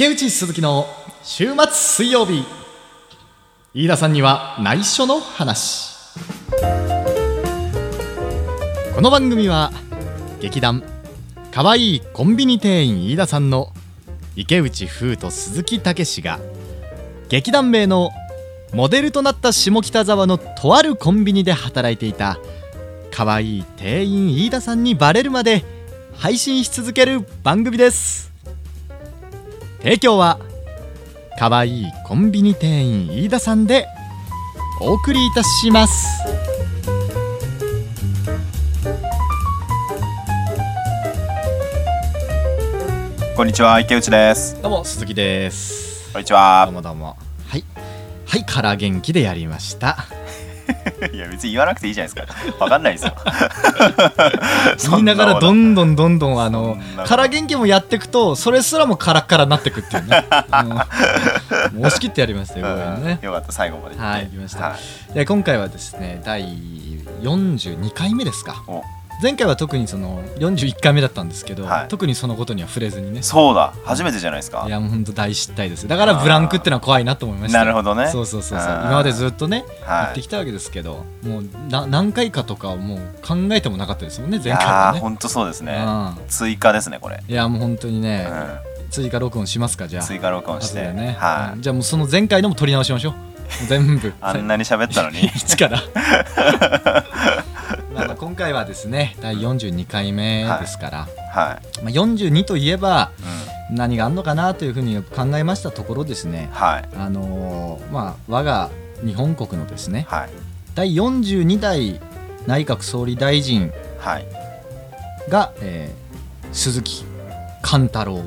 池内鈴木の週末水曜日。飯田さんには内緒の話。この番組は劇団かわいいコンビニ店員飯田さんの池内風と鈴木武が劇団名のモデルとなった下北沢のとあるコンビニで働いていたかわいい店員飯田さんにバレるまで配信し続ける番組です。提供はかわいいコンビニ店員飯田さんでお送りいたします。こんにちは池内です。どうも鈴木です。こんにちは。どうもどうも。はい。はいから元気でやりました いや別に言わなくていいじゃないですか。わかんないですよ。言いながらどんどんどんどんあのそんなから元気もやっていくとそれすらもカラッカラになっていくっていうね、押し切ってやりましたよ、ん。ね。よかった最後まではい行きました。はい。で今回はですね第42回目ですか。お前回は特にその41回目だったんですけど、はい。特にそのことには触れずにね。そうだ。初めてじゃないですか。いやもう本当大失態です。だからブランクってのは怖いなと思いました。なるほどね。そうそうそうそう。今までずっとねはい。やってきたわけですけどもうな何回かとかはもう考えてもなかったですもんねい前回はね。やーほんとそうですね。うん。追加ですねこれ、いやもう本当にうね、ん、追加録音しますかじゃあ。追加録音して、ね、はい、うん。じゃあもうその前回のも撮り直しましょう。全部。あんなに喋ったのに。一から？まあまあ今回はですね第42回目ですから、はい、まあ、42といえばうん、何があるのかなというふうに考えましたところですね。はい。あのーまあ我が日本国のですねはい。第42代内閣総理大臣はい。が、えー鈴木貫太郎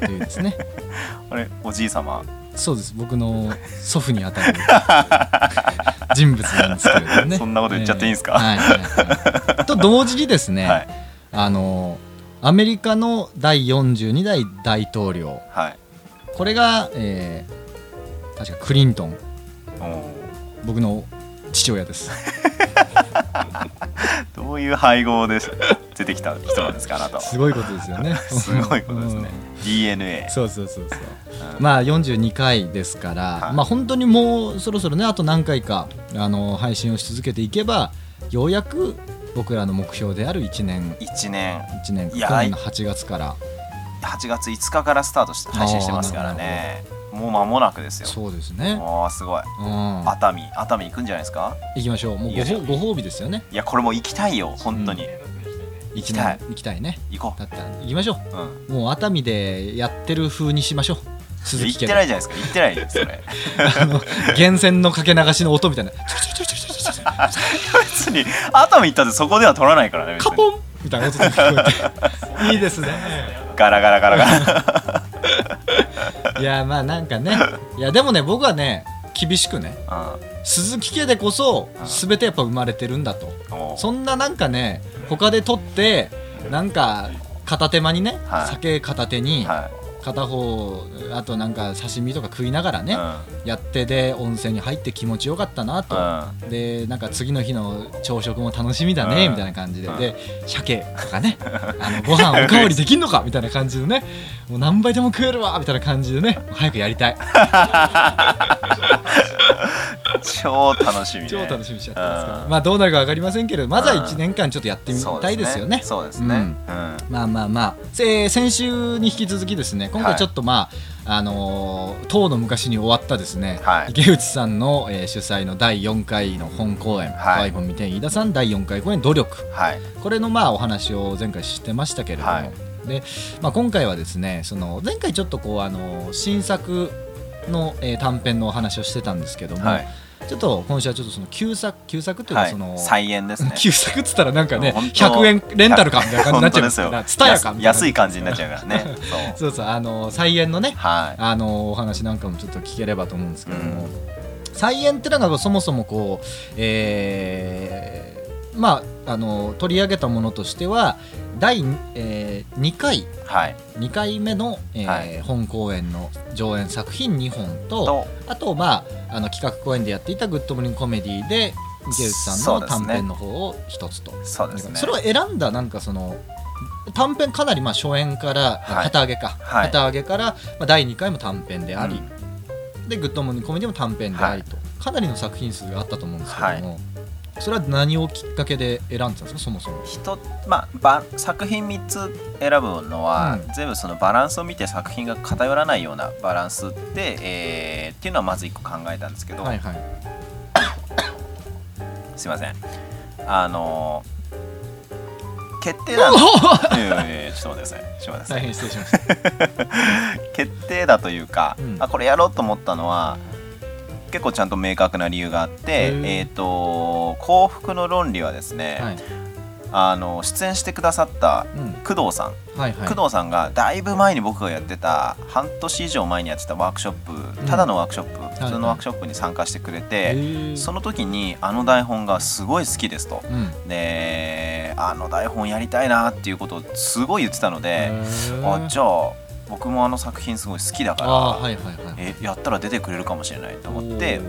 というですね。あれおじい様そうです。僕の祖父にあたる 人物なんですけれどもね。そんなこと言っちゃっていいんですか？えーはいはいはい。と同時にですね、はい。あのアメリカの第42代大統領。はい。これが、えー確かクリントン。僕の父親です どういう配合で出てきた人なんですかあなすごいことですよね。すごいことですね。DNA うん。そうそうそうそう。うん。まあ42回ですから、はい。まあ本当にもうそろそろねあと何回かあの配信をし続けていけばようやく僕らの目標である1年。1年。1年去年の8月から。8月5日からスタートして配信してますからねもう間もなくですよ。そうですね。おーすごい。うん。熱海熱海行くんじゃないですか？行きましょう。もうごご褒美ですよね。いやこれもう行きたいよ本当に、行きたい。行きたい。ね。行こだったら行きましょう、うん、うもう熱海でやってる風にしましょう。鈴行ってないじゃないですか。行ってないよそれ。あの源泉のかけ流しの音みたいな。別に熱海行ったってそこでは撮らないからねカポンみたいな音が聞こえて。いいですね。ガラガラガラガラ いやまあなんかねいやでもね僕はね厳しくねう鈴木家でこそうん。全てやっぱ生まれてるんだと。そんななんかね他で取ってなんか片手間にね、はい。酒片手には片方あとなんか刺身とか食いながらい、ね、うん。やってで温泉に入って気持ちよかったなと、うん。でなんか次の日の朝食も楽しみだね、うん。みたいな感じで、うん。で鮭とかね あのご飯おかわりできんのかみたいな感じでね。もう何杯でも食えるわみたいな感じでね早くやりたい 超楽しみ、ね、超楽しみにしちゃってますか？ら、うん。まあどうなるか分かりませんけれどまずはうん。1年間ちょっとやってみたいですよね。そうですね。うん。うん。まあまあまあ、えー先週に引き続きですね今回ちょっとまあ、あのー当の昔に終わったですね、はい。池内さんの、えー主催の第4回の本公演「はい。iPhone 見て飯田さん第4回公演努力。はい」これのまあお話を前回してましたけれども、はい。でまあ、今回はですねその前回ちょっとこうあのー新作の、えー短編のお話をしてたんですけども、はいちょっと今週はちょっとその旧作旧作というかはい。その、再演ですね。旧作っつったらなんかね本当。100円レンタルかみたいな感じになっちゃいますからツタヤかみたいな。安い感じになっちゃうからね。そうそうあの再演のねはい。あのお話なんかもちょっと聞ければと思うんですけども、再演ってのがそもそもこうえーまああの取り上げたものとしては第、え2回はい。2回目の、えーはい。本公演の上演作品2本ととあとまああの企画公演でやっていた「グッドモーニングコメディで池内さんの短編の方を一つと。そね。それを選んだなんかその短編かなりまあ初演から、はい。旗揚げか、はい。旗揚げから、まあ、第2回も短編であり、でグッドモーニングコメディも短編でありと、かなりの作品数があったと思うんですけども、それは何をきっかけで選んでたんですか？そもそも。人まあば作品3つ選ぶのは、うん。全部そのバランスを見て作品が偏らないようなバランスで、えーっていうのはまず1個考えたんですけど、はいはい。すいません。あのー決定ださい。ちょっと待ってください。大変失礼しました。決定だというか、うん。あこれやろうと思ったのは結構ちゃんと明確な理由があってえっ、と幸福の論理はですね、はい。あの出演してくださったうん。工藤さん、はいはい、工藤さんがだいぶ前に僕がやってた半年以上前にやってたワークショップただのワークショップ、い普通のワークショップに参加してくれへて、ー。その時にあの台本がすごい好きですと。うん。であの台本やりたいなっていうことをすごい言ってたので、あじゃあ僕もあの作品すごい好きだから、あーはいはいはいえやったら出てくれるかもしれないと思って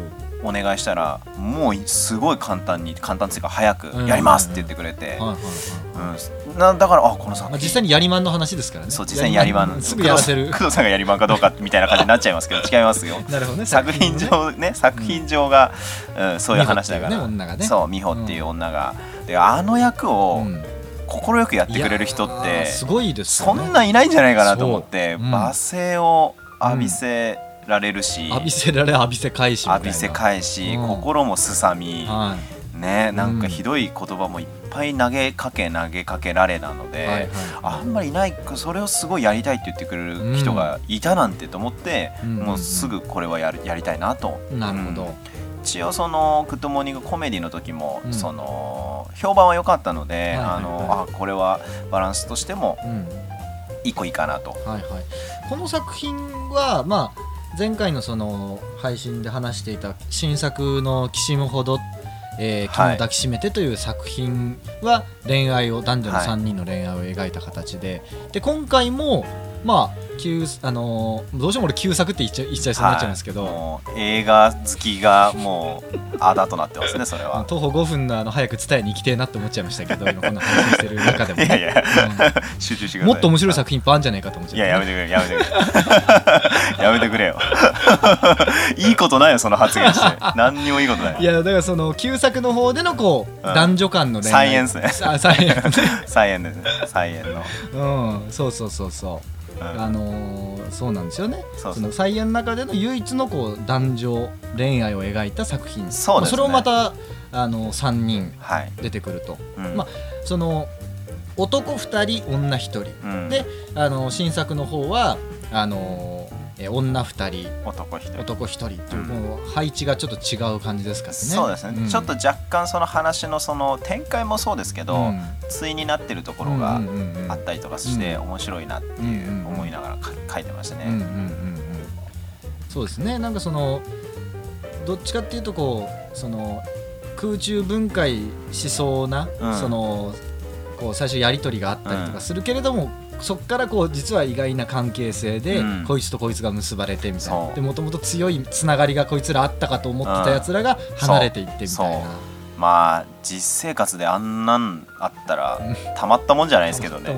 お願いしたらもうすごい簡単に簡単っていうか早くうん。やりますって言ってくれて、うん。なだからあこの作まあ、品実際にやりまんの話ですからね。そう実際にやりまん。すぐやらせる。工藤さんがやりまんかどうかみたいな感じになっちゃいますけど違いますよなるほどね。作品ね上ね。作品上が、うん。そういう話だから。ね女がね。そう美穂っていう女が、であの役をうん快くやってくれる人って、ーすごいですね。んないないんじゃないかなと思って、そう。うん。罵声を浴びせられるし、浴びせられ浴びせ返し浴びせ返し、うん。心もすさみ、はねなんかひどい言葉もいっぱい投げかけ投げかけられなので、いはいはい。あんまりいないそれをすごいやりたいって言ってくれる人がいたなんてと思って、うん。もうすぐこれはやるやりたいなと。なるほど、うん一応その「グッドモーニングコメディ」の時も、うん。その評判は良かったので、はいはいはい。あのあこれはバランスとしてもうん。一個いいかなと。はいはい、この作品は、まあ、前回のその配信で話していた新作の「きしむほど」えー「君を抱きしめて」という作品は恋愛を男女のはい。3人の恋愛を描いた形で,、で今回もまあ旧あのーどうしても俺旧作って言っちゃ言っちゃいそうになっちゃいますけど、はい。映画好きがもうあだとなってますねそれは。徒歩5分のあの早く伝えに行きてえなって思っちゃいましたけど 今こんな配信してる中でも、ね、いやいや。うん。集中してください。もっと面白い作品いっぱいあるんじゃないかと思っちゃいうややめてくれやめてくれ。やめてくれよ。いいことないよその発言して。何にもいいことない。いやだからその旧作の方でのこう、うん。男女間の恋愛サイエンスね。あサイエンスね。菜園ですね。菜園の、うん。そうそうそうそう。うんあのーそうなんですよね。その菜園の中での唯一のこう男女恋愛を描いた作品。そうですね。まあそれをまたあの3人はい、出てくると。うん。まその男2人女1人。うん。であの新作の方はあのーえ女2人男一人。男1人っていう、うん。もう配置がちょっと違う感じですからね。そうですね、ん。ちょっと若干その話のその展開もそうですけど、うん。対になってるところがあったりとかして、うん。面白いなってうんいう思いながらか書いてましたね、うんうんうんうん。そうですね。なんかそのどっちかっていうとこうその空中分解しそうな、うん。そのこう最初やり取りがあったりとかするけれども、そっからこう実は意外な関係性で、うん。こいつとこいつが結ばれてみたいな。でもともと強いつながりがこいつらあったかと思ってたやつらが離れていってみたいそう。な。まあ実生活であんなんあったらたまったもんじゃないですけどね。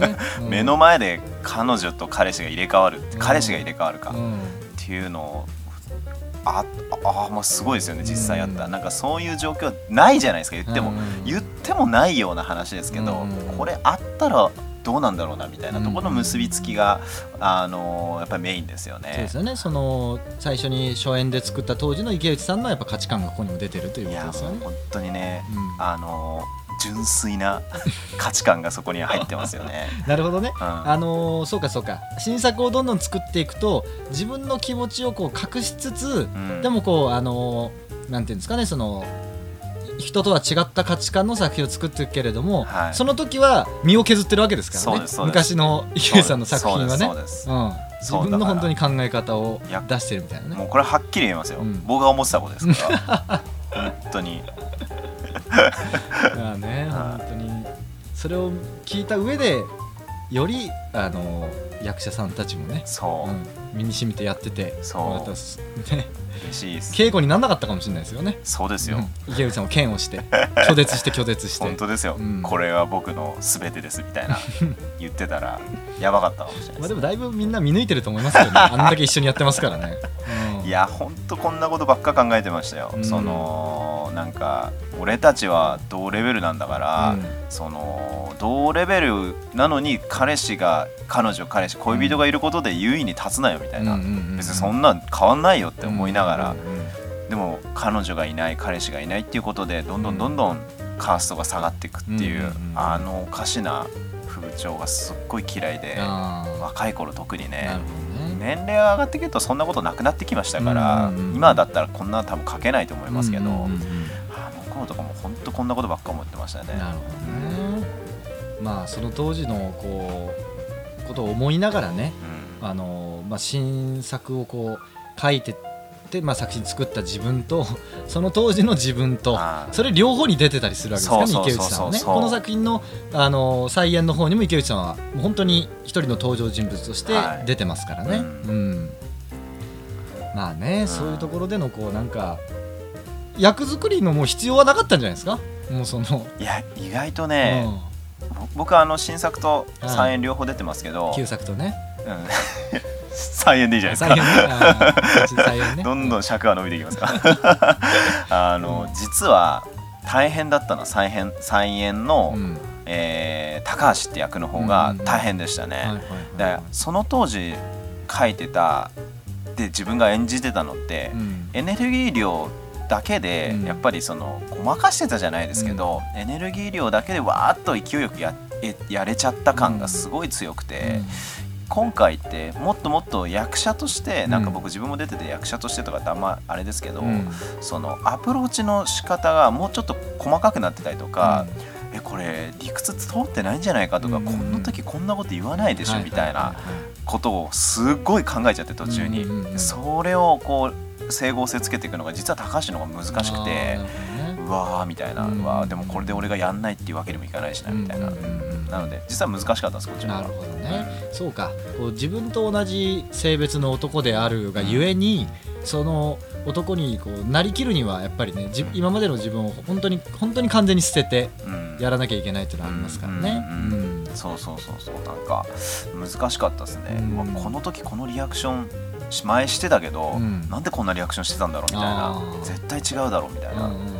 目の前で彼女と彼氏が入れ替わる、うん。彼氏が入れ替わるか、っうん。ていうのをああもうすごいですよね実際やったら、うん。なんかそういう状況ないじゃないですか言っても、うん。言ってもないような話ですけど、うん。これあったらどうなんだろうなみたいなところの結びつきが、あのやっぱりメインですよね。そうですよねその最初に初演で作った当時の池内さんのやっぱ価値観がここにも出てるということですよね。本当にね、うんあの純粋な価値観がそこに入ってますよね。なるほどね。うんあのーそうかそうか新作をどんどん作っていくと自分の気持ちをこう隠しつつ、うんでもこうあのーなんていうんですかねその人とは違った価値観の作品を作っていくけれども、はい。その時は身を削ってるわけですからね。昔の池内さんの作品はね。自分の本当に考え方を出してるみたいなね。もうこれはっきり言えますよ、うん。僕が思ってたことですから。本当に。まあねはい。本当に。それを聞いた上でよりあの役者さんたちもね、そう、うん、身に染みてやっててそう。ね、嬉しいです。稽古にならなかったかもしれないですよね。そうですよ、うん。池内さんも剣をして拒絶して拒絶して。本当ですよ、うん。これが僕の全てですみたいな。言ってたらやばかったかもしれないです。まあでもだいぶみんな見抜いてると思いますけどね。あんだけ一緒にやってますからね、うん。いやほんとこんなことばっか考えてましたよ、うん。そのなんか俺たちは同レベルなんだから、うん。その同レベルなのに彼氏が彼女彼氏恋人がいることで優位に立つなよみたいな、別にそんなん変わんないよって思いながら、でも彼女がいない彼氏がいないっていうことでどんどんどんどんカーストが下がっていくっていう、あのおかしな風潮がすっごい嫌いで若い頃特にね。年齢が上がってくるとそんなことなくなってきましたから、今だったらこんな多分書けないと思いますけど、あの頃とかも本当こんなことばっか思ってましたね。なるほどねまあその当時のこうことを思いながらねうん。あの、まあ、新作をこう書いてって、まあ、作品作った自分と その当時の自分とそれ両方に出てたりするわけですから池内さんはね。この作品のあの再演の方にも池内さんはもう本当に一人の登場人物としてはい。出てますからね、ううん。まあね、んそういうところでのこうなんか役作りのもう必要はなかったんじゃないですか？もうその、いや意外とね、うん。ぼ僕はあの新作と再演両方出てますけど、旧作とね。うん。再演でいいじゃない再ですか。演ね。どんどん尺が伸びていきますか。ら あの実は大変だったのは再演再演の、うん。えー高橋って役の方が大変でしたね。ではいその当時書いてたで自分が演じてたのって、うん。エネルギー量だけで、うん。やっぱりそのごまかしてたじゃないですけど、エネルギー量だけでわーっと勢いよくやえやれちゃった感がすごい強くて、今回ってもっともっと役者としてなんか僕自分も出てて役者としてとかってあんまあれですけど、うん。そのアプローチの仕方がもうちょっと細かくなってたりとか、えこれ理屈通ってないんじゃないかとか、うん。こんな時こんなこと言わないでしょ、はいみたいなことをすっごい考えちゃって途中に、それをこう整合性つけていくのが実は高橋の方が難しくてね。うわーみたいな、うん。うわーでもこれで俺がやんないっていうわけにもいかないしなみたいな、うんなので実は難しかったんですこっちのなるほどね、そうか。こう自分と同じ性別の男であるがゆえに、その男にこうなりきるにはやっぱりねじ今までの自分を本当に本当に完全に捨ててうん。やらなきゃいけないっていうのはありますからね。そうそうそうそう。なんか難しかったですね、うん。この時このリアクションし前してたけど、うん。なんでこんなリアクションしてたんだろうみたいあなー。絶対違うだろうみたいな、うんうん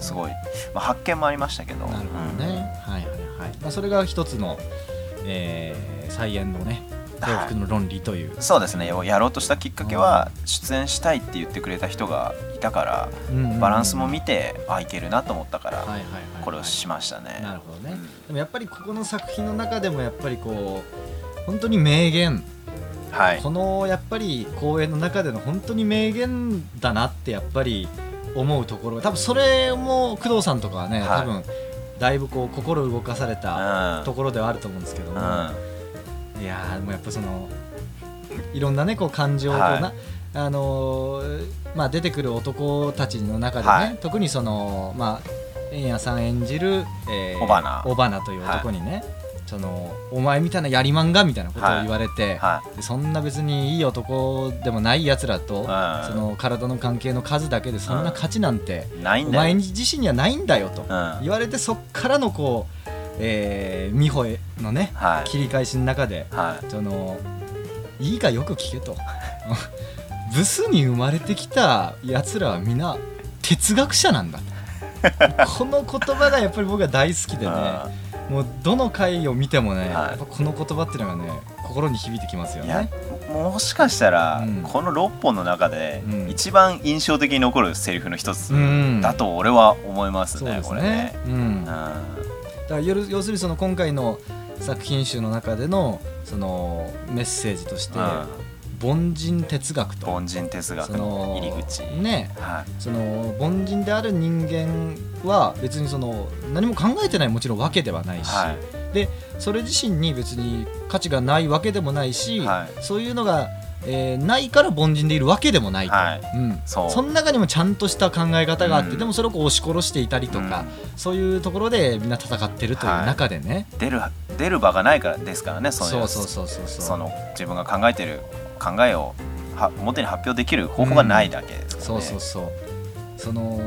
すごい、まあ、発見もありましたけど。なるほどね、はいはいはい、まあ、それが一つの、えー、再演のね幸福の論理という、うんそうですね。やろうとしたきっかけは出演したいって言ってくれた人がいたからうんうんうん。バランスも見てあいけるなと思ったから、はいはいはいはい。これをしましたね。なるほどね、うん。でもやっぱりここの作品の中でもやっぱりこう本当に名言はい。このやっぱり公演の中での本当に名言だなってやっぱり思うところ多分それも工藤さんとかはね、はい。多分だいぶこう心動かされたうん。ところではあると思うんですけども、うん。いやーでもやっぱそのいろんなねこう感情をこうな、はい。あのーまあ、出てくる男たちの中でね、はい。特にそのまあ円谷さん演じる、えー、尾花。尾花という男にね、そのお前みたいなやりまんがみたいなことを言われて、はでそんな別にいい男でもないやつらと、ん。その体の関係の数だけでそんな価値なんて、い、ないん。お前自身にはないんだよとうん。言われてそっからのこう、えー、美穂へのねはい。切り返しの中ではい。そのいいかよく聞けと。ブスに生まれてきたやつらは皆哲学者なんだ。この言葉がやっぱり僕は大好きでねもうどの回を見てもね、はい。この言葉っていうのがね心に響いてきますよね。ももしかしたら、うん。この6本の中で、うん。一番印象的に残るセリフの一つうん。だと俺は思いますね、そうですこれね。ね。。うん。うん。だから要要するにその今回の作品集の中でのそのメッセージとして、凡人哲学と。凡人哲学そのの入り口、ね。はい。その凡人である人間は別にその何も考えてないもちろんわけではないし、はい。でそれ自身に別に価値がないわけでもないし、はそういうのがえーないから凡人でいるわけでもないと、はい。うん、その中にもちゃんとした考え方があって、うん。でもそれを押し殺していたりとか、そういうところでみんな戦ってるという中でね、出る出る場がないからですからねそういう。そうそうそうそうそう。その自分が考えてる考えをは表に発表できる方法がないだけですからね、そうそうそう。その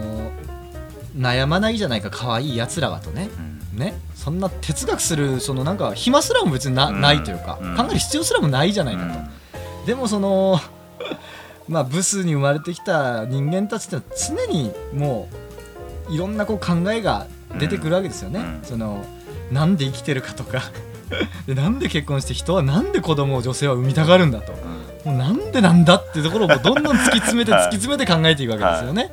悩まないじゃないか可愛いやつらはとね。うん。ね。そんな哲学するそのなんか暇すらも別にな,、うん。ないというか、うん。考える必要すらもないじゃないかと、でもその まあブスに生まれてきた人間たちってのは常にもういろんなこう考えが出てくるわけですよね、うん。そのなんで生きてるかとか。でなんで結婚して人はなんで子供を女性は産みたがるんだと。うんもうなんでなんだっていうところをどんどん突き詰めて突き詰めて考えていくわけですよね。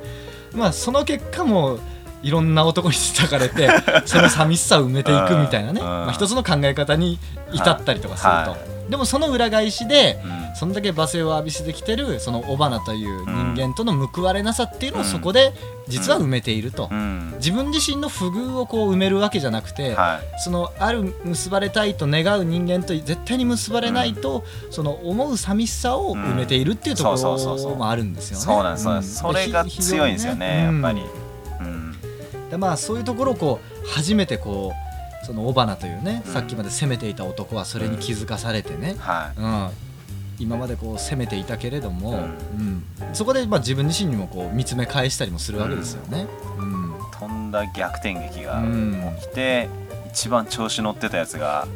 まあその結果もいろんな男に抱かれて その寂しさを埋めていくみたいなね、うん。まあ、一つの考え方に至ったりとかすると、でもその裏返しでうん。そんだけ罵声を浴びせてきてるその尾花という人間との報われなさっていうのをうん。そこで実は埋めていると、うん。自分自身の不遇をこう埋めるわけじゃなくて、はい。そのある結ばれたいと願う人間と絶対に結ばれないと、その思う寂しさを埋めているっていうところもあるんですよね。そうなんですそう。なんです、それが強いんですよねやっぱり、うん。うん。でまあそういうところをこう初めてこうその尾花というね、うん。さっきまで攻めていた男はそれに気づかされてね、はうん。今までこう攻めていたけれども、ううん。そこでまあ自分自身にもこう見つめ返したりもするわけですよね。うん。いとんだ逆転劇がうん。起きて、一番調子乗ってたやつが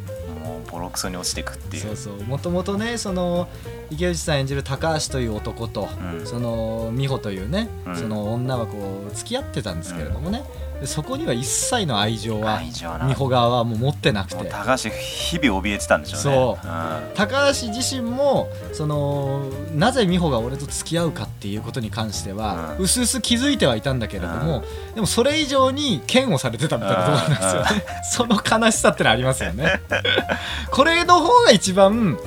もうボロクソに落ちてくっていう。そうそう。もともとねその池内さん演じる高橋という男と、うん。その美穂というね、うん。その女はこう付き合ってたんですけれどもね、でそこには一切の愛情は美穂側はもう持ってなくて。高橋日々怯えてたんでしょうね。そう。うん。高橋自身もそのなぜ美穂が俺と付き合うかっていうことに関しては、うん。うすうす気づいてはいたんだけれども、でもそれ以上に嫌悪されてたみたいなところなんですよね、その悲しさってのありますよね。これの方が一番うん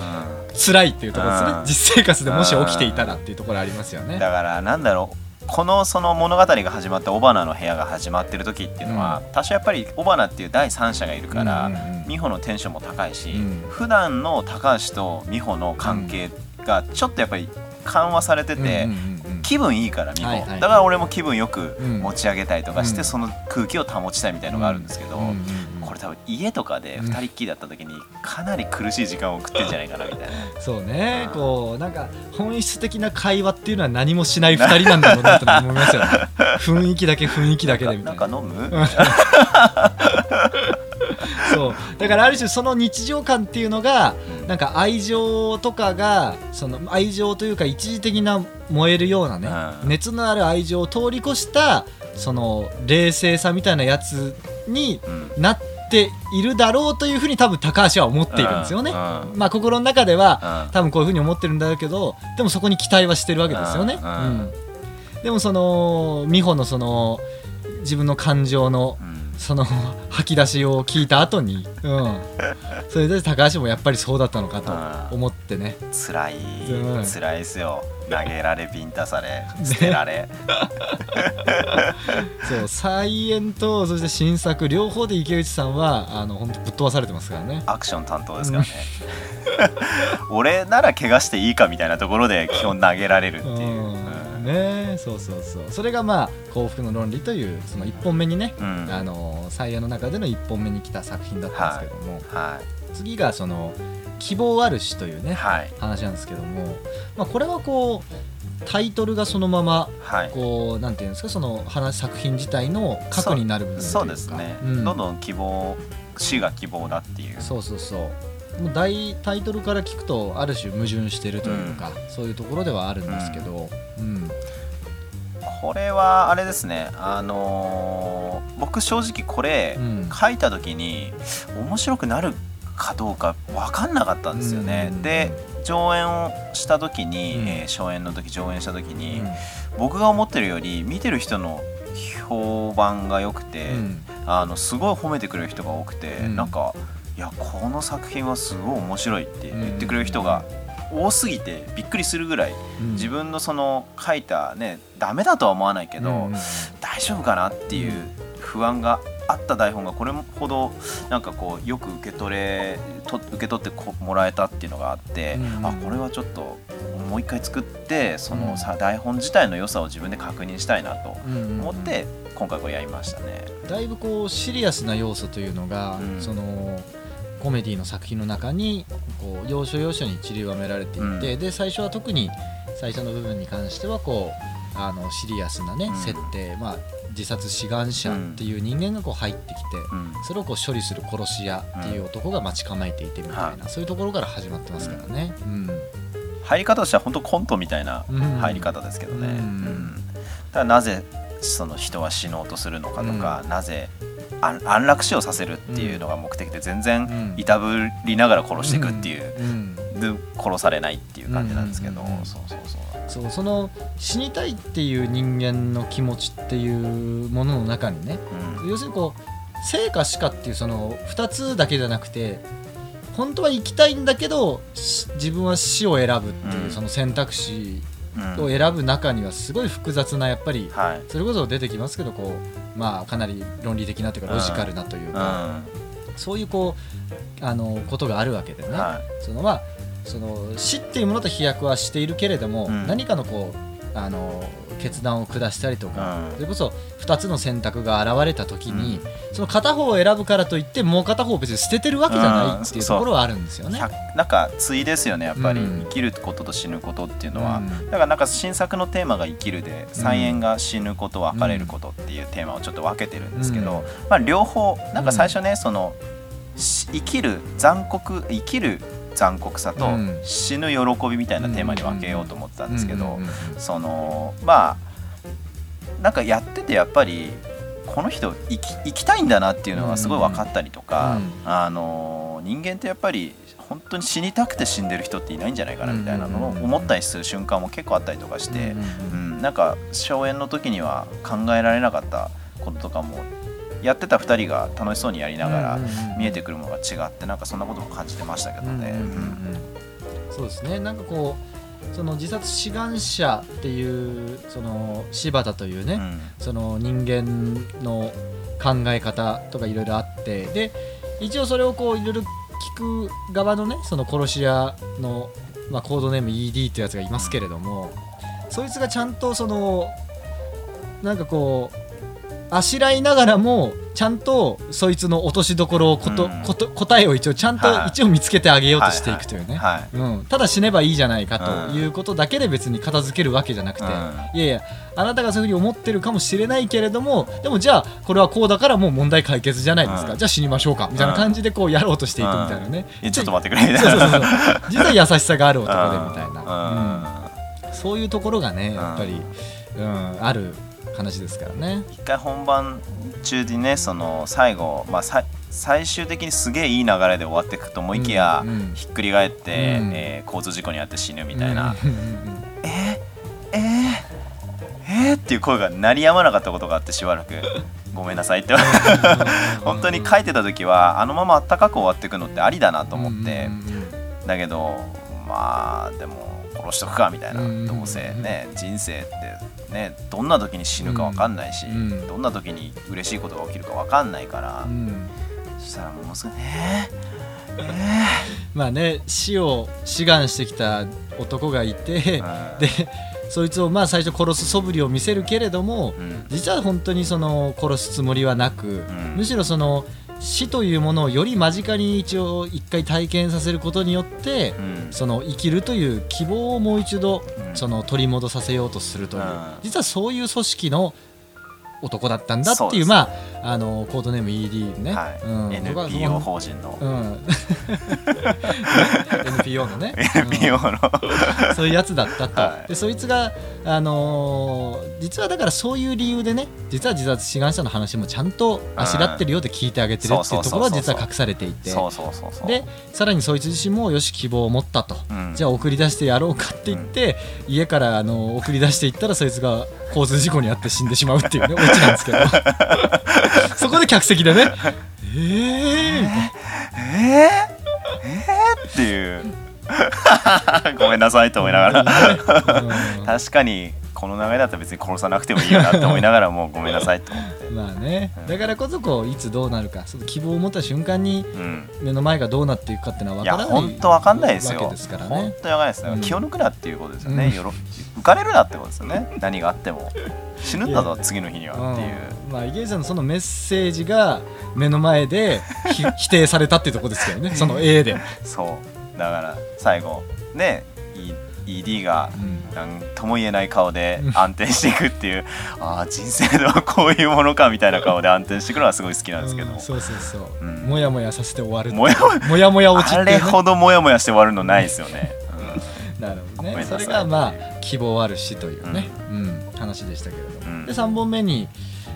辛いっていうところですね。うん。実生活でもし起きていたらっていうところありますよね。だからなんだろうこのその物語が始まった尾花の部屋が始まってる時っていうのは、多少やっぱり尾花っていう第三者がいるから、うんうんうん。美穂のテンションも高いし、うん。普段の高橋と美穂の関係がちょっとやっぱり緩和されてて、うんうんうんうん。気分いいから美穂、はいはいだから俺も気分よくうん。持ち上げたりとかして、うん。その空気を保ちたいみたいのがあるんですけど、うんうんうん多分家とかで2人っきりだった時にかなり苦しい時間を送ってんじゃないかなみたいな。そうね。うん。こうなんか本質的な会話っていうのは何もしない2人なんだろうなと思いますよね。雰囲気だけ雰囲気だけでみたな。ないんか飲む、そう。だからある種その日常感っていうのがなんか愛情とかがその愛情というか一時的な燃えるようなね、うん。熱のある愛情を通り越したその冷静さみたいなやつにうん。なっているだろうというふうに多分高橋は思っているんですよね。うんうんまあ心の中ではうん多分こういうふうに思ってるんだけどでもそこに期待はしてるわけですよね。うん。でもその美穂のその自分の感情のうん。その吐き出しを聞いた後に、うん、それで高橋もやっぱりそうだったのかと思ってね、辛い。うん。辛いですよ投げられビンタされ捨てられ、そう再演とそして新作両方で池内さんはあの本当ぶっ飛ばされてますからね。アクション担当ですからね。俺なら怪我していいかみたいなところで基本投げられるっていう、うん。ねそうそうそう。それがまあ幸福の論理というその1本目にね、うん。あの再演の中での1本目に来た作品だったんですけども、は次がその希望あるしというね、いはい。話なんですけども、まあ、これはこうタイトルがそのままはい。こうなんていうんですかその話作品自体の核になる部分そうですね、うん。どんどん希望死が希望だっていう。そうそうそう。もう大タイトルから聞くとある種矛盾してるというか、そういうところではあるんですけど、うん。これはあれですね。あのー僕正直これ、うん。書いた時に面白くなるかどうか分かんなかったんですよね、うん。で上演をした時に、うん。えー初演の時上演した時に、うん。僕が思ってるより見てる人の評判が良くて、うん。あのすごい褒めてくれる人が多くて、うん。なんかいやこの作品はすごい面白いって言ってくれる人が多すぎてびっくりするぐらい、うん。自分のその書いたねダメだとは思わないけど、うん。大丈夫かなっていう不安があった台本がこれほどなんかこうよく受け取れと受け取ってこもらえたっていうのがあって、うん。あこれはちょっともう一回作ってそのうんさ台本自体の良さを自分で確認したいなと思って今回これやりましたね。だいぶこうシリアスな要素というのが、うん。そのコメディの作品の中にこう要所要所に散りばめられていって、うん。で最初は特に最初の部分に関してはこうあのシリアスなね、うん。設定、まあ、自殺志願者っていう人間がこう入ってきて、うん。それをこう処理する殺し屋っていう男が待ち構えていてみたいな、はそういうところから始まってますからね。うん。入り方としては本当コントみたいなうん。入り方ですけどね。うん。うん。ただなぜその人は死のうとするのかとか、なぜ安安楽死をさせるっていうのが目的で全然うん。いたぶりながら殺していくっていう、うん。で殺されないっていう感じなんですけど、そうそうそうそうその死にたいっていう人間の気持ちっていうものの中にねうん。要するにこう生か死かっていうその2つだけじゃなくて本当は生きたいんだけどし自分は死を選ぶっていううん。その選択肢うんを選ぶ中にはすごい複雑なやっぱりはい。それこそ出てきますけどこうまあかなり論理的なというかロジカルなといううん。かそういうこうあのことがあるわけでね。はそのまあその死っていうものと飛躍はしているけれども、うん。何かのこうあの決断を下したりとか、うん。それこそ2つの選択が現れた時に、その片方を選ぶからといってもう片方を別に捨ててるわけじゃないっていうところはあるんですよね。100なんか対ですよねやっぱり、うん。生きることと死ぬことっていうのは、うん。だからなんか新作のテーマが生きるで三円が死ぬこと別れることっていうテーマをちょっと分けてるんですけど、うん。まあ、両方なんか最初ね、そのし生きる残酷生きる残酷さとうん。死ぬ喜びみたいなテーマに分けようと思ってたんですけど、そのまあなんかやっててやっぱりこの人生き生きたいんだなっていうのがすごい分かったりとか、うん。あの人間ってやっぱり本当に死にたくて死んでる人っていないんじゃないかなみたいなのを思ったりする瞬間も結構あったりとかして、うん、なんか荘園の時には考えられなかったこととかもやってた2人が楽しそうにやりながら見えてくるものが違ってなんかそんなことも感じてましたけどね。そうですね。なんかこうその自殺志願者っていうその柴田というね、うん。その人間の考え方とかいろいろあってで一応それをこういろいろ聞く側のねその殺し屋の、まあ、コードネーム ED ってやつがいますけれどもそいつがちゃんとそのなんかこうあしらいながらもちゃんとそいつの落としどころをこと、うん。こと答えを一応ちゃんとはい。一応見つけてあげようとしていくというね、はいうん、ただ死ねばいいじゃないかうんということだけで別に片付けるわけじゃなくて、うん。いやいやあなたがそういうふうに思ってるかもしれないけれどもでもじゃあこれはこうだからもう問題解決じゃないですか、うん。じゃあ死にましょうかみたいな感じでこうやろうとしていくみたいなね、ちょっと待ってくれ。みたいな。そうそうそう。実は優しさがある男でみたい うん。な、うん。そういうところがねやっぱり、うん、ある話ですからね。一回本番中にねその最後、まあ、さ最終的にすげえいい流れで終わっていくと思いきや、うんうんひっくり返って、うん。えー交通事故に遭って死ぬみたいな、うんえー、えー、えー、っていう声が鳴りやまなかったことがあってしばらく。ごめんなさいって。本当に書いてた時はあのままあったかく終わっていくのってありだなと思って、だけどまあでも殺しとくかみたいな、うんどうせね人生ってねどんな時に死ぬか分かんないし、うんどんな時に嬉しいことが起きるか分かんないから、うん。そしたらものすごいえー、えまあね死を志願してきた男がいて、でそいつをまあ最初殺す素振りを見せるけれどもうん。実は本当にその殺すつもりはなく、ん。むしろその死というものをより間近に一応一回体験させることによって、うん。その生きるという希望をもう一度うん。その取り戻させようとするという、うん。実はそういう組織の男だったんだっていうまああのコードネーム ED ね、はい。うん。NPO 法人の、うん、NPO のね、NPO の、うん。そういうやつだったと、はい。でそいつが、あのー実はだからそういう理由でね実は自殺志願者の話もちゃんとあしらってるよって聞いてあげてるっていうところは実は隠されていて。でさらにそいつ自身もよし希望を持ったと、うん。じゃあ送り出してやろうかって言って、家からあの送り出していったらそいつが交通事故に遭って死んでしまうっていうねオチなんですけど そこで客席でね。えー。えー、えー、っていう。ごめんなさいと思いながら。うん。確かにこの流れだったら別に殺さなくてもいいよなって思いながらもうごめんなさいと思って、まあね。うん。だからこそこういつどうなるか。その希望を持った瞬間にうん、目の前がどうなっていくかっていうのはい分やからない本当わかんないですよ。ですから本ね当にわかんないですよ、うん。気を抜くなっていうことですよね、うん。よろ浮かれるなってことですよね。何があっても。死ぬんだぞいや次の日にはっていう、うん。まあ池内さんのそのメッセージが目の前で ひ否定されたっていうところですよね。その A で、そう。だから最後ね E- ED がうん。なんとも言えない顔で暗転していくっていう ああ人生とはこういうものかみたいな顔で暗転していくのはすごい好きなんですけど、うんそうそうそう、うん。もやもやさせて終わる。もやもやもや落ちてね。れほどモヤモヤして終わるのないですよね、なるほどね。それがまあ希望あるしというね、うん。話でしたけれども、うん。で3本目に、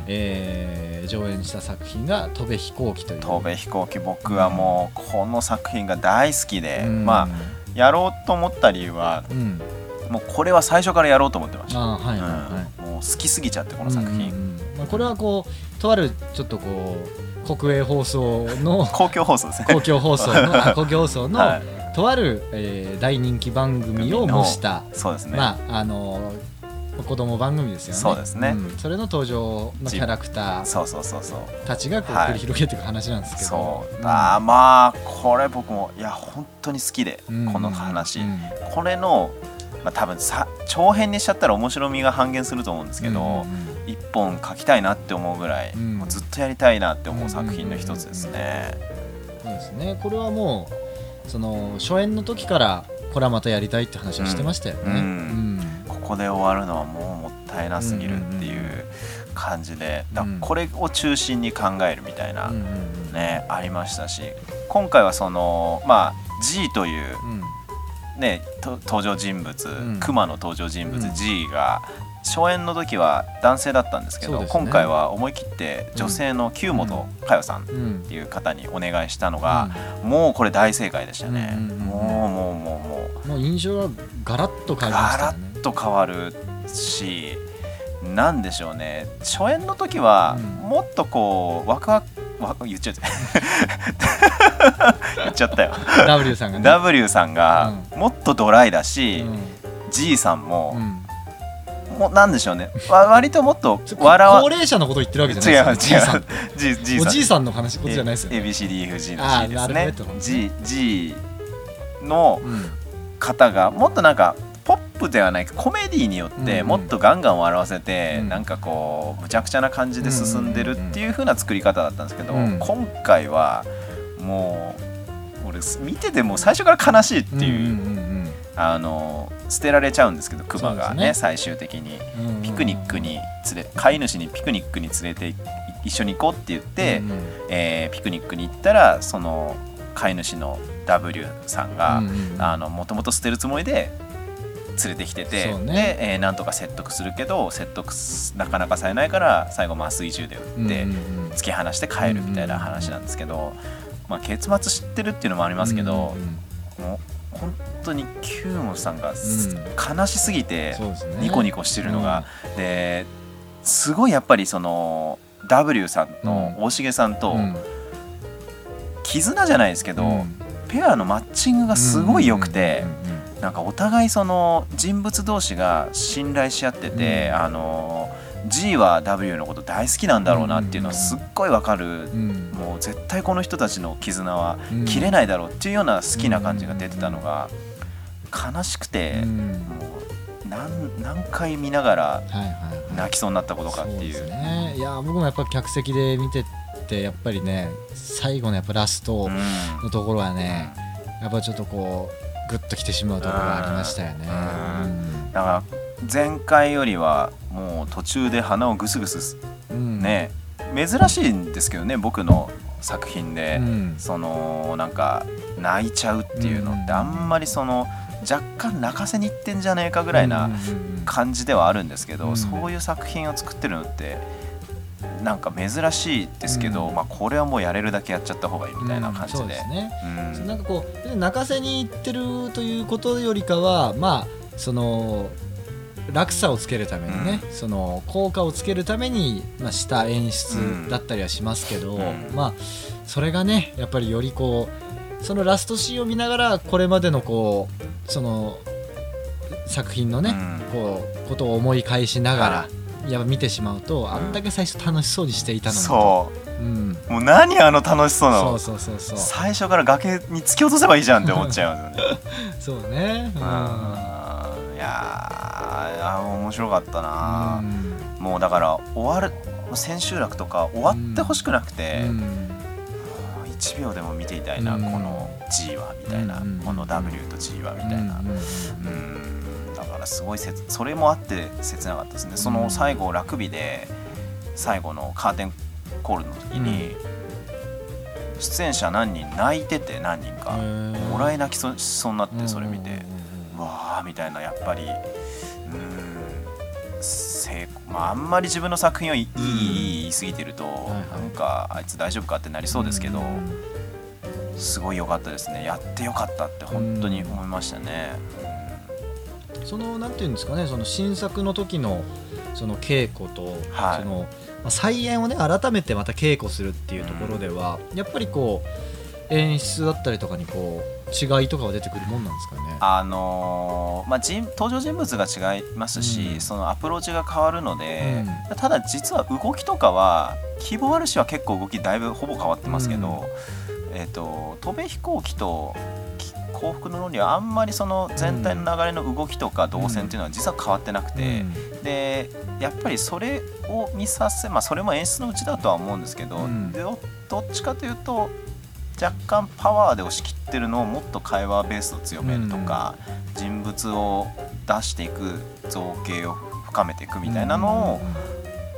えー上演した作品が「飛べ飛行機」という。飛べ飛行機僕はもうこの作品が大好きで、うん。まあやろうと思った理由はうん。もうこれは最初からやろうと思ってました、はいはいはい、うん。もう好きすぎちゃってこの作品、うんうんうん。まあ、これはこうとあるちょっとこう国営放送の 公共放送ですね。公共放送のあ 公共放送の、はい。とある、えー大人気番組を模した、そうですね、まああの子供番組ですよね。そうですね。ん。それの登場のキャラクターそうそうそうそう。たちがこうはい繰り広げていく話なんですけど、そう、ん。あーまあこれ僕もいや本当に好きで、うん。この話、うん。これの、まあ、多分さ長編にしちゃったら面白みが半減すると思うんですけど、一本書きたいなって思うぐらい、うん。もうずっとやりたいなって思う作品の一つですね。そうですね。これはもうその初演の時からこれはまたやりたいって話をしてましたよね、うん。うんここで終わるのはもうもったいなすぎるっていう感じで、だこれを中心に考えるみたいな、うんうんうんねありましたし今回はそのまあ G といううん。ね、と登場人物、ん。熊の登場人物、うん。G が初演の時は男性だったんですけどね。今回は思い切って女性の旧本佳代さんっうんていう方にお願いしたのが、もうこれ大正解でしたね、うんうんうんうんもうもうもうもう。もう印象がガラッと変わりましたよね。ッと変わるしなんでしょうね。初演の時はうん。もっとこうワクワクわ言っちゃった 言っちゃったよ。W さんがね。W さんがもっとドライだし、う G さんんも、うん。もうなんでしょうね。わ割ともっとそ笑わ高齢者のこと言ってるわけじゃないです違う違う。さん G, G おさん。じいさんの話ことじゃないですよね。ABCDFG の G ですね。G, G のうん方がもっとなんかプではないコメディによってうんもっとガンガン笑わせて、うん。なんかこうむちゃくちゃな感じで進んでるっていう風な作り方だったんですけど、うん今回はもう俺見てても最初から悲しいっていう,、あの捨てられちゃうんですけどクマがねね。最終的に。ピクニックに連れ飼い主にピクニックに連れてい一緒に行こうって言って、うんうん。えーピクニックに行ったらその飼い主の W さんが、もともと捨てるつもりで連れてきてて、ね。で、えーなんとか説得するけど説得すなかなかされないから最後麻酔銃で撃って、うんうんうん。突き放して帰るみたいな話なんですけど、まあ、結末知ってるっていうのもありますけどうん、うんもう本当にキューモさんが悲しすぎてニコニコしてるのが、ですごいやっぱりその W さんの大重さんとうん。絆じゃないですけど、うん。ペアのマッチングがすごい良くて。うんうんうんなんかお互いその人物同士が信頼し合ってて、うん。あの G は W のこと大好きなんだろうなっていうのはすっごいわかる、うん。もう絶対この人たちの絆はうん。切れないだろうっていうような好きな感じが出てたのが悲しくて、うん。もう何何回見ながらはいはいはい。泣きそうになったことかっていう。そですね。いや僕もやっぱ客席で見ててやっぱりね最後のやっぱラストうん。のところはね、やっぱちょっとこうグッときてしまうところがありましたよね。うん。だから前回よりはもう途中で鼻をグスグスうん。ね、珍しいんですけどね僕の作品で、うん。そのなんか泣いちゃうっていうのってうん。あんまりその若干泣かせにいってんじゃねえかぐらいな感じではあるんですけど、うん。そういう作品を作ってるのってなんか珍しいですけど、うん。まあ、これはもうやれるだけやっちゃった方がいいみたいな感じで。うんですね、うん。なんかこう泣かせにいってるということよりかはまあその落差をつけるためにね、その効果をつけるために、まあ、した演出だったりはしますけど、うん。まあそれがねやっぱりよりこうそのラストシーンを見ながらこれまでのこうその作品のね、こうことを思い返しながら、やっぱ見てしまうと、あんだけ最初楽しそうにしていたのに。そう、うん、もう何あの楽しそうなの。そうそうそうそう。最初から崖に突き落とせばいいじゃんって思っちゃうんですよね。そうね。うん。うん。いやー面白かったな、うん。もうだから終わる千秋楽とか終わってほしくなくて、うん。もう1秒でも見ていたいな、うん。この G はみたいな、うんこの W と G はみたいな、うん。うんすごいそれもあって切なかったですね。その最後ラグビーで最後のカーテンコールの時に、出演者何人泣いてて何人か、うんもらい泣きそしそうになってそれ見て、うわーみたいなやっぱりうん成功まああんまり自分の作品をいい言い過ぎてると、なんかあいつ大丈夫かってなりそうですけど、うんすごい良かったですねやって良かったって本当に思いましたね、そのなんていうんですかねその新作の時のその稽古と、はい。そのまあ再演をね改めてまた稽古するっていうところでは、やっぱりこう演出だったりとかにこう違いとかは出てくるもんなんですかね？あのーまあ、人登場人物が違いますし、うん。そのアプローチが変わるので、うただ実は動きとかは希望あるしは結構動きだいぶほぼ変わってますけど、えー、と飛べ飛行機とき幸福の論理はあんまりその全体の流れの動きとか動線っていうのは実は変わってなくて、でやっぱりそれを見させ、まあ、それも演出のうちだとは思うんですけど、どどっちかというと若干パワーで押し切ってるのをもっと会話ベースを強めるとか、人物を出していく造形を深めていくみたいなの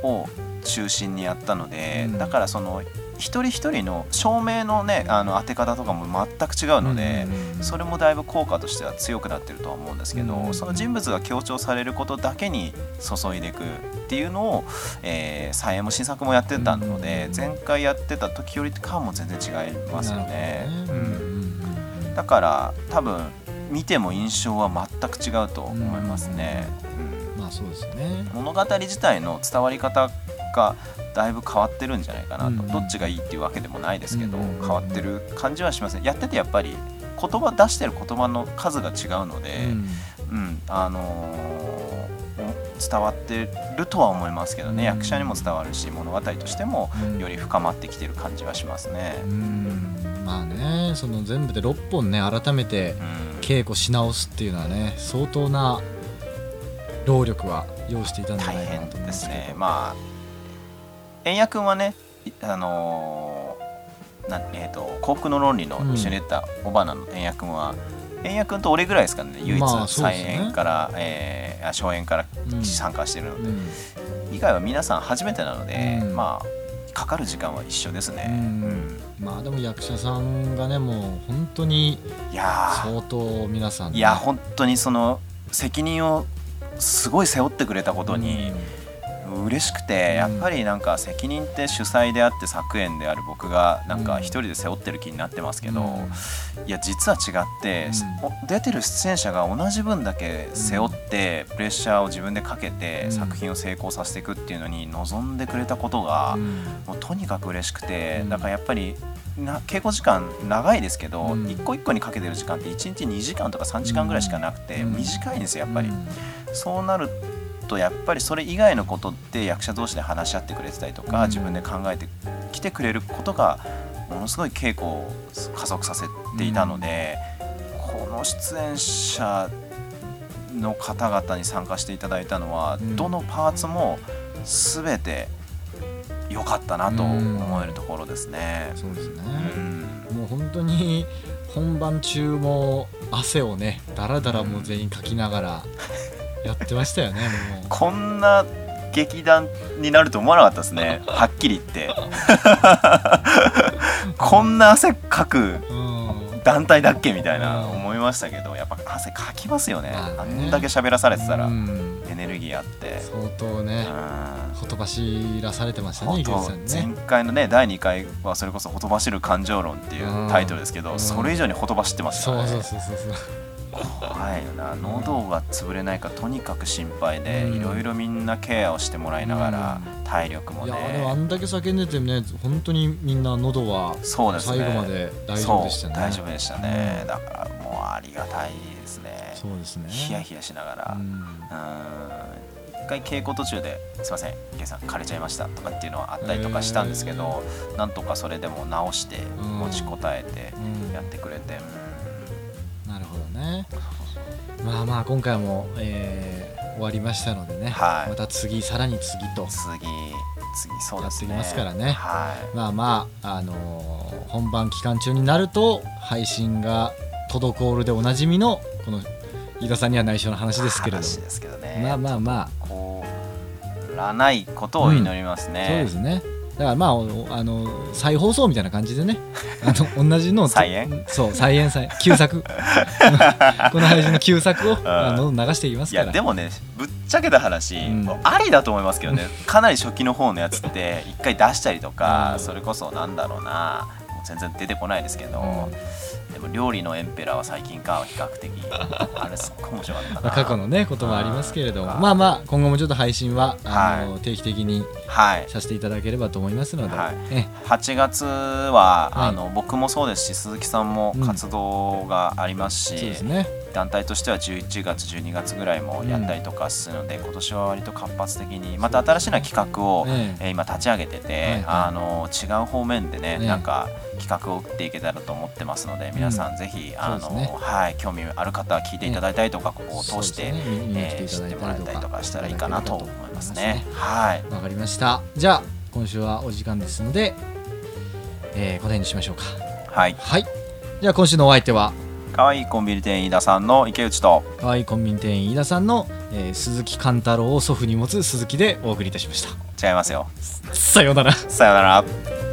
を,、を中心にやったので、うん。だからその一人一人の照明のねあの当て方とかも全く違うので。それもだいぶ効果としては強くなってるとは思うんですけど、うんその人物が強調されることだけに注いでいくっていうのを、えー、再演も新作もやってたので、うん前回やってた時よりかはもう全然違いますよね。うん。だから多分見ても印象は全く違うと思いますね。うん。まあそうですね。物語自体の伝わり方がだいぶ変わってるんじゃないかなと、うん。どっちがいいっていうわけでもないですけど、うん。変わってる感じはします。ねやっててやっぱり言葉出してる言葉の数が違うので、うん。うんあのー伝わってるとは思いますけどね、うん。役者にも伝わるし物語としてもうん。より深まってきてる感じはしますね。う。ん。まあねその全部で6本ね改めてうん。稽古し直すっていうのはね相当な労力は要していたんじゃ大ないかな変と思いまですね。まあ円谷君はねいあのーなえー、と幸福の論理のうん。一緒に出た小花の円谷君は円谷君と俺ぐらいですかね唯一再ね。演から、えーあ初演からうん。参加してるので、うん。以外は皆さん初めてなので、うん。まあかかる時間は一緒ですね、うん。まあでも役者さんがねもう本当にいやー。相当皆さんね。いや本当にその責任をすごい背負ってくれたことに、嬉しくて、うん。やっぱりなんか責任って主催であって作演である僕がなんか一人で背負ってる気になってますけど、うん。いや実は違って、出てる出演者が同じ分だけ背負ってプレッシャーを自分でかけてうん。作品を成功させていくっていうのに望んでくれたことが、うん。もうとにかく嬉しくて、うん。だからやっぱりな稽古時間長いですけど、うん。一個一個にかけてる時間って1日2時間とか3時間ぐらいしかなくて、うん。短いんですよやっぱり。うん。そうなるとやっぱりそれ以外のことって役者同士で話し合ってくれてたりとか、うん。自分で考えてきてくれることがものすごい稽古を加速させていたので、この出演者の方々に参加していただいたのは、うん。どのパーツも全て良かったなと思えるところですね。そうですね、うん。もう本当に本番中も汗をねだらだらもう全員かきながら やってましたよねもこんな劇団になると思わなかったですね。はっきり言って。こんな汗かく団体だっけみたいなうん。思いましたけどやっぱ汗かきますよね,、まあんだけ喋らされてたら、うん。エネルギーあって、相当ねうん。ほとばしらされてましたね前回のね第2回はそれこそ「ほとばしる感情論」っていうタイトルですけど、うん。それ以上にほとばしってますからね。そうそうそうそう怖いよな。喉が潰れないかとにかく心配でうん。いろいろみんなケアをしてもらいながら、体力もいねやでもあんだけ叫んでてね本当にみんな喉は最後まで大丈夫でしたね。そう大丈夫でしたね、だからもうありがたいですね。そうですね。ヒヤヒヤしながら、ううん。ん、一回稽古途中で「すいません池さん枯れちゃいました」とかっていうのはあったりとかしたんですけど、なんとかそれでも直してうん。持ちこたえてうんやってくれて、なるほどね。まあまあ今回も、えー終わりましたのでね、はい。また次さらに次と。次次そうですね。やってきますからね。はい。まあまあ、あのー本番期間中になると配信が滞るでおなじみのこの飯田さんには内緒の話ですけれど話ですけどね。まあまあまあ。こうらないことを祈りますね、そうですねだからまあおあの再放送みたいな感じでね。あの同じのを再演？そう再演再旧作。この配信の旧作をあの流していきますいから。やでもねぶっちゃけた話、うん。ありだと思いますけどね。かなり初期の方のやつって 一回出したりとか、うん。それこそなんだろうな全然出てこないですけど、でも料理のエンペラーは最近かは比較的。あれすっごい面白かったな。まあ過去のねこともありますけれども。うんまあまあ今後もちょっと配信はあの、は定期的にはい。させていただければと思いますので、はい。え8月は、はい。あの僕もそうですし鈴木さんもうん活動がありますし、そうですね団体としては11月12月ぐらいもやったりとかするので、今年は割と活発的にまた新しいな企画を、ええ。えー今立ち上げてて、はいはい。あの違う方面でね、ええ。なんか企画を打っていけたらと思ってますので皆さんぜひ、あのそうですね。はい、興味ある方は聞いていただいたりとか、ここを通して、ね。えー知ってもらえたりとかしたらいいかなと思いますね。はい。わかりました。じゃあ今週はお時間ですので、えー、答えにしましょうか。はい、はい。じゃあ今週のお相手は可愛いコンビニ店員飯田さんの池内と可愛いコンビニ店員飯田さんの、えー鈴木貫太郎を祖父に持つ鈴木でお送りいたしました違いますよ。さようならさよなら。